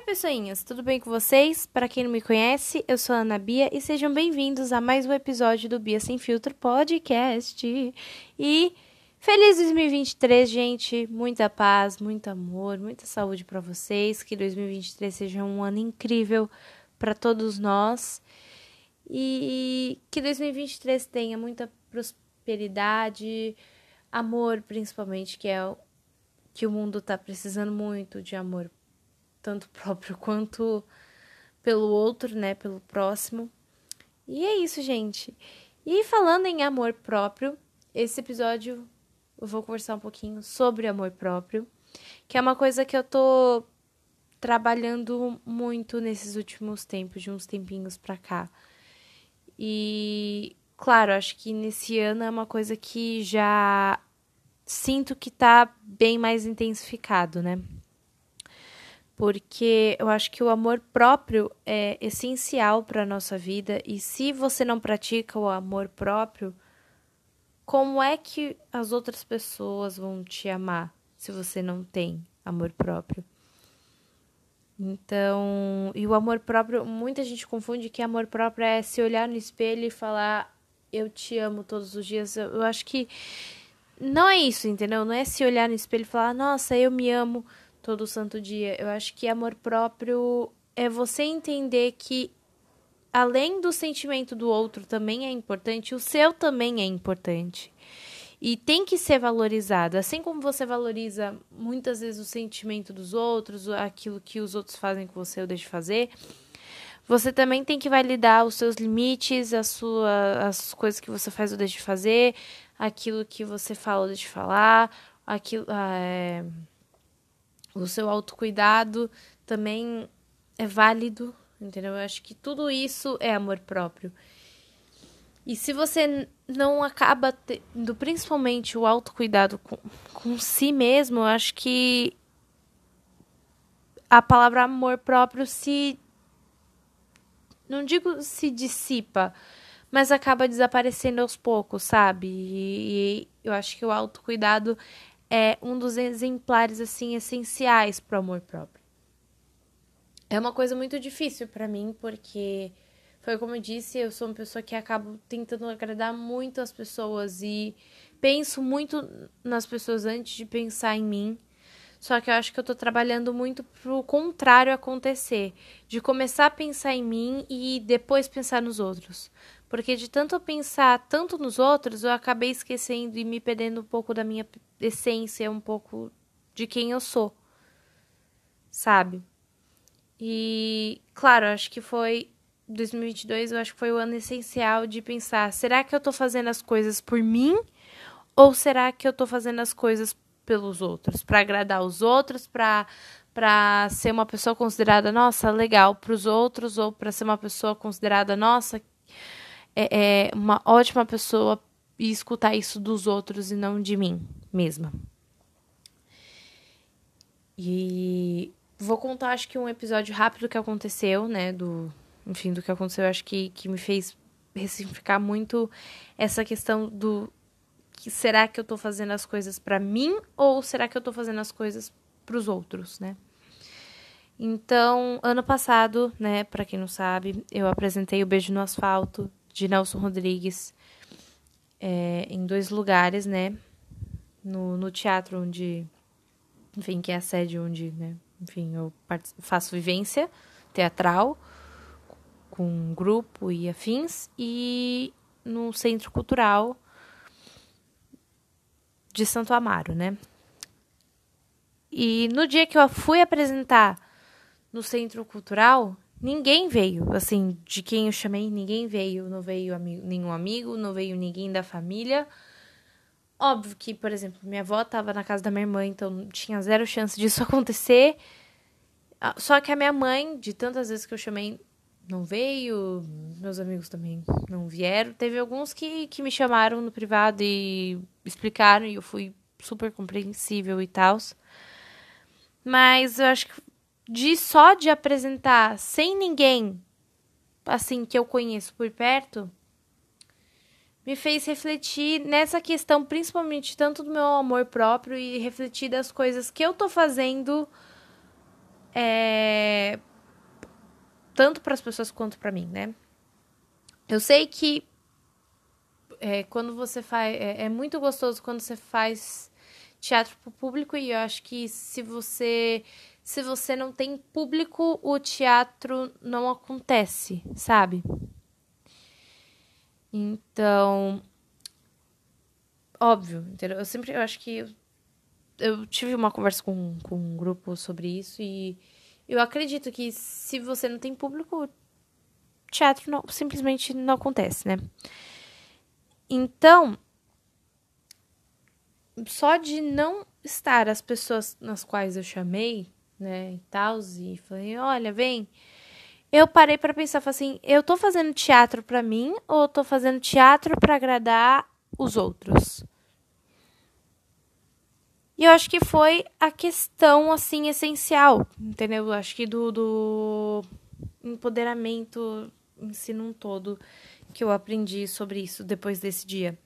Oi, pessoinhas, tudo bem com vocês? Para quem não me conhece, eu sou a Ana Bia e sejam bem-vindos a mais um episódio do Bia Sem Filtro Podcast. E feliz 2023, gente! Muita paz, muito amor, muita saúde para vocês. Que 2023 seja um ano incrível para todos nós e que 2023 tenha muita prosperidade, amor, principalmente, que é o que o mundo tá precisando muito de amor tanto próprio quanto pelo outro, né, pelo próximo. E é isso, gente. E falando em amor próprio, esse episódio eu vou conversar um pouquinho sobre amor próprio, que é uma coisa que eu tô trabalhando muito nesses últimos tempos, de uns tempinhos pra cá. E, claro, acho que nesse ano é uma coisa que já sinto que tá bem mais intensificado, né? Porque eu acho que o amor próprio é essencial para a nossa vida e se você não pratica o amor próprio, como é que as outras pessoas vão te amar se você não tem amor próprio? Então, e o amor próprio, muita gente confunde que amor próprio é se olhar no espelho e falar eu te amo todos os dias. Eu, eu acho que não é isso, entendeu? Não é se olhar no espelho e falar, nossa, eu me amo todo santo dia. Eu acho que amor próprio é você entender que além do sentimento do outro também é importante, o seu também é importante. E tem que ser valorizado. Assim como você valoriza muitas vezes o sentimento dos outros, aquilo que os outros fazem com você ou deixa de fazer, você também tem que validar os seus limites, a sua, as coisas que você faz ou deixa de fazer, aquilo que você fala ou deixa de falar, aquilo. Ah, é o seu autocuidado também é válido, entendeu? Eu acho que tudo isso é amor próprio. E se você não acaba tendo principalmente o autocuidado com, com si mesmo, eu acho que a palavra amor próprio se. Não digo se dissipa, mas acaba desaparecendo aos poucos, sabe? E, e eu acho que o autocuidado é um dos exemplares assim essenciais para o amor próprio. É uma coisa muito difícil para mim porque foi como eu disse, eu sou uma pessoa que acabo tentando agradar muito as pessoas e penso muito nas pessoas antes de pensar em mim. Só que eu acho que eu tô trabalhando muito pro contrário acontecer, de começar a pensar em mim e depois pensar nos outros. Porque de tanto pensar tanto nos outros, eu acabei esquecendo e me perdendo um pouco da minha essência, um pouco de quem eu sou. Sabe? E, claro, acho que foi 2022, eu acho que foi o ano essencial de pensar: será que eu tô fazendo as coisas por mim? Ou será que eu tô fazendo as coisas pelos outros? para agradar os outros, para para ser uma pessoa considerada nossa legal para os outros ou para ser uma pessoa considerada nossa é, é uma ótima pessoa e escutar isso dos outros e não de mim mesma. E vou contar, acho que um episódio rápido que aconteceu, né? Do, enfim, do que aconteceu, acho que, que me fez ressignificar muito essa questão do que será que eu tô fazendo as coisas para mim ou será que eu tô fazendo as coisas para os outros, né? Então, ano passado, né, para quem não sabe, eu apresentei o Beijo no Asfalto de Nelson Rodrigues é, em dois lugares, né? No, no teatro onde, enfim, que é a sede onde, né? Enfim, eu faço vivência teatral com grupo e afins e no Centro Cultural de Santo Amaro, né? E no dia que eu fui apresentar no Centro Cultural, Ninguém veio, assim, de quem eu chamei, ninguém veio. Não veio amigo, nenhum amigo, não veio ninguém da família. Óbvio que, por exemplo, minha avó estava na casa da minha irmã, então tinha zero chance disso acontecer. Ah, só que a minha mãe, de tantas vezes que eu chamei, não veio, meus amigos também não vieram. Teve alguns que, que me chamaram no privado e explicaram, e eu fui super compreensível e tal. Mas eu acho que de só de apresentar sem ninguém assim que eu conheço por perto me fez refletir nessa questão principalmente tanto do meu amor próprio e refletir das coisas que eu tô fazendo é, tanto para as pessoas quanto para mim, né? Eu sei que é, quando você faz. É, é, muito gostoso quando você faz teatro para público, e eu acho que se você. Se você não tem público, o teatro não acontece, sabe? Então. Óbvio, entendeu? Eu sempre. Eu acho que. Eu, tive uma conversa com, com um grupo sobre isso e eu acredito que se você não tem público, teatro não, simplesmente não acontece, né? Então, só de não estar as pessoas nas quais eu chamei, né, e tal, e falei, olha, vem. Eu parei para pensar, falei assim, eu tô fazendo teatro para mim ou eu tô fazendo teatro para agradar os outros? E eu acho que foi a questão, assim, essencial, entendeu? Eu acho que do, do empoderamento em si num todo que eu aprendi sobre isso depois desse dia.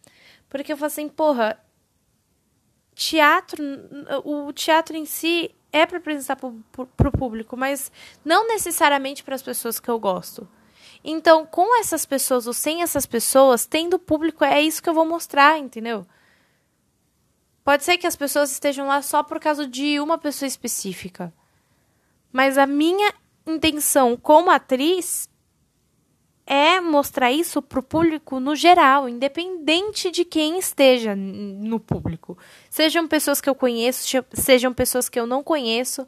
Porque eu falei assim, porra, teatro, o teatro em si é para apresentar para o público, mas não necessariamente para as pessoas que eu gosto. Então, com essas pessoas ou sem essas pessoas, tendo público, é isso que eu vou mostrar, entendeu? Pode ser que as pessoas estejam lá só por causa de uma pessoa específica. Mas a minha intenção como atriz é mostrar isso para o público no geral, independente de quem esteja no público. Sejam pessoas que eu conheço, sejam pessoas que eu não conheço.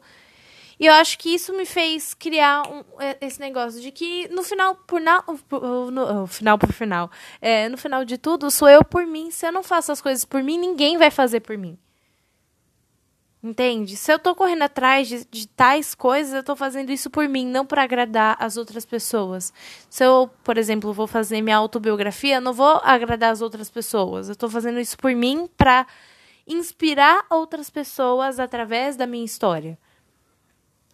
E eu acho que isso me fez criar um, é, esse negócio de que no final por na, no, no, final por final, é, no final de tudo sou eu por mim. Se eu não faço as coisas por mim, ninguém vai fazer por mim. Entende? Se eu tô correndo atrás de, de tais coisas, eu tô fazendo isso por mim, não para agradar as outras pessoas. Se eu, por exemplo, vou fazer minha autobiografia, não vou agradar as outras pessoas. Eu tô fazendo isso por mim para inspirar outras pessoas através da minha história.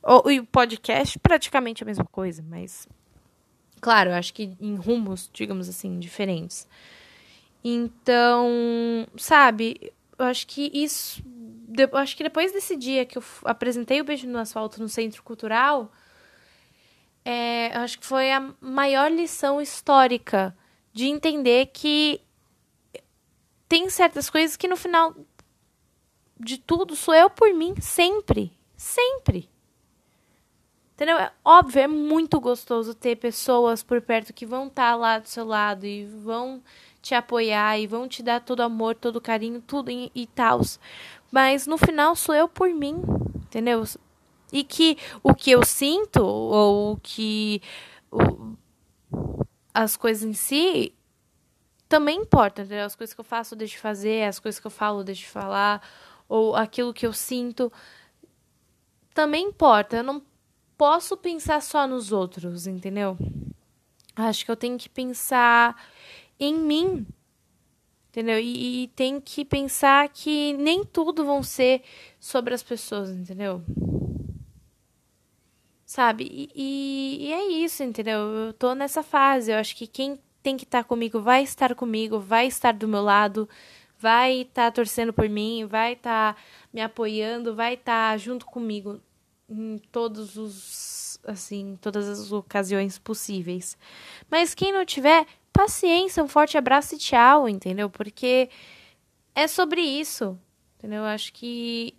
O, e o podcast, praticamente a mesma coisa, mas. Claro, eu acho que em rumos, digamos assim, diferentes. Então, sabe, eu acho que isso de, acho que depois desse dia que eu apresentei o Beijo no Asfalto no Centro Cultural, é, acho que foi a maior lição histórica de entender que tem certas coisas que no final de tudo sou eu por mim, sempre. Sempre. Entendeu? É óbvio, é muito gostoso ter pessoas por perto que vão estar tá lá do seu lado e vão te apoiar e vão te dar todo amor, todo carinho, tudo e, e tal. Mas no final sou eu por mim, entendeu? E que o que eu sinto, ou o que. O, as coisas em si também importam, entendeu? As coisas que eu faço, deixo de fazer, as coisas que eu falo, deixo de falar, ou aquilo que eu sinto também importa. Eu não posso pensar só nos outros, entendeu? Acho que eu tenho que pensar em mim entendeu? E, e, tem que pensar que nem tudo vão ser sobre as pessoas, entendeu? Sabe? E, e, e é isso, entendeu? Eu tô nessa fase. Eu acho que quem tem que estar tá comigo vai estar comigo, vai estar do meu lado, vai estar tá torcendo por mim, vai estar tá me apoiando, vai estar junto comigo em todos os assim, todas as ocasiões possíveis. Mas quem não tiver, paciência, um forte abraço e tchau, entendeu? Porque é sobre isso, entendeu? Eu acho que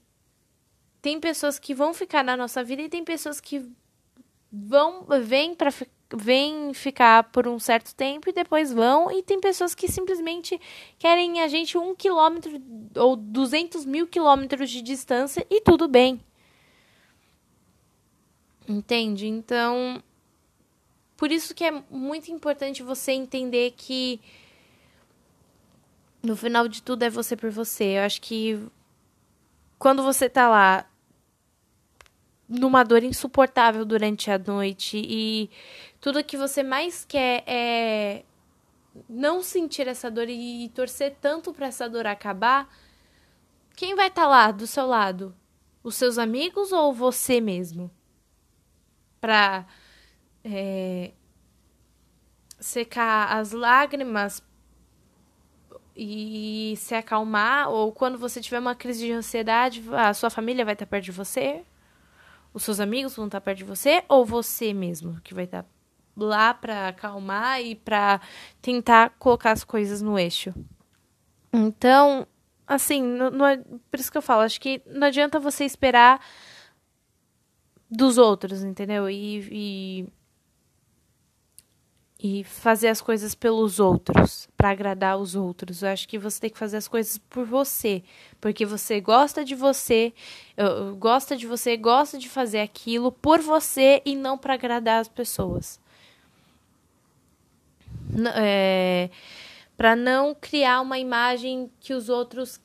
tem pessoas que vão ficar na nossa vida e tem pessoas que vão vêm para vêm ficar por um certo tempo e depois vão e tem pessoas que simplesmente querem a gente um quilômetro ou duzentos mil quilômetros de distância e tudo bem entende então por isso que é muito importante você entender que no final de tudo é você por você. Eu acho que quando você tá lá numa dor insuportável durante a noite e tudo que você mais quer é não sentir essa dor e torcer tanto para essa dor acabar, quem vai estar tá lá do seu lado? Os seus amigos ou você mesmo? Pra é, secar as lágrimas e se acalmar, ou quando você tiver uma crise de ansiedade, a sua família vai estar perto de você, Os seus amigos vão estar perto de você ou você mesmo que vai estar lá para acalmar e para tentar colocar as coisas no eixo. Então, assim, não, é, por isso que eu falo, acho que não adianta você esperar dos outros, entendeu? E, e, e fazer as coisas pelos outros, para agradar os outros. Eu acho que você tem que fazer as coisas por você, porque você gosta de você, gosta de você, gosta de fazer aquilo por você e não para agradar as pessoas. É, para não criar uma imagem que os outros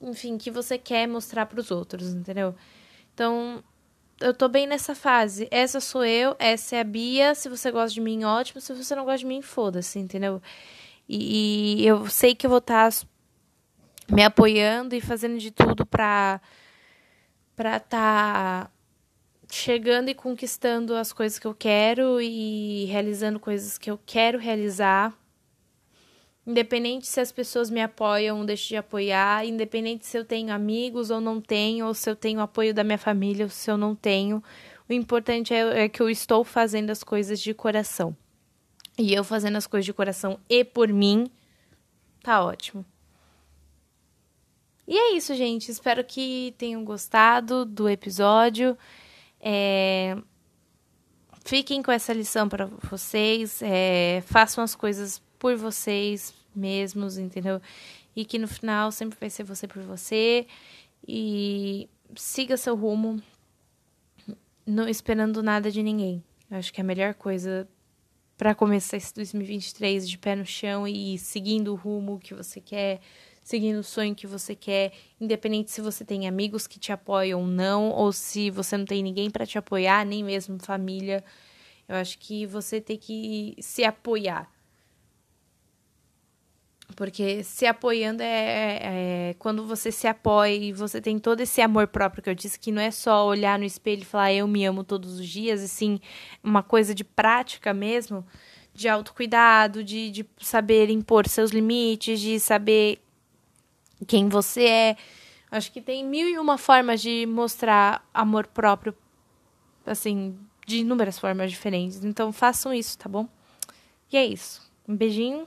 enfim, que você quer mostrar para os outros, entendeu? Então, eu tô bem nessa fase. Essa sou eu, essa é a Bia. Se você gosta de mim, ótimo. Se você não gosta de mim, foda-se, entendeu? E, e, eu sei que eu vou estar tá me apoiando e fazendo de tudo pra pra tá chegando e conquistando as coisas que eu quero e realizando coisas que eu quero realizar Independente se as pessoas me apoiam ou deixam de apoiar, independente se eu tenho amigos ou não tenho, ou se eu tenho apoio da minha família ou se eu não tenho, o importante é, é que eu estou fazendo as coisas de coração. E eu fazendo as coisas de coração e por mim, tá ótimo. E é isso, gente. Espero que tenham gostado do episódio. É... Fiquem com essa lição para vocês. É... Façam as coisas por vocês, mesmos, entendeu? E que no final sempre vai ser você por você. E siga seu rumo, não esperando nada de ninguém. Eu acho que é a melhor coisa para começar esse 2023 de pé no chão e seguindo o rumo que você quer, seguindo o sonho que você quer, independente se você tem amigos que te apoiam ou não, ou se você não tem ninguém para te apoiar, nem mesmo família. Eu acho que você tem que se apoiar. Porque se apoiando é, é, é, quando você se apoia e você tem todo esse amor próprio que eu disse, que não é só olhar no espelho e falar eu me amo todos os dias, e sim uma coisa de prática mesmo, de autocuidado, de, de saber impor seus limites, de saber quem você é. Acho que tem mil e uma formas de mostrar amor próprio, assim, de inúmeras formas diferentes. Então façam isso, tá bom? E é isso. Um beijinho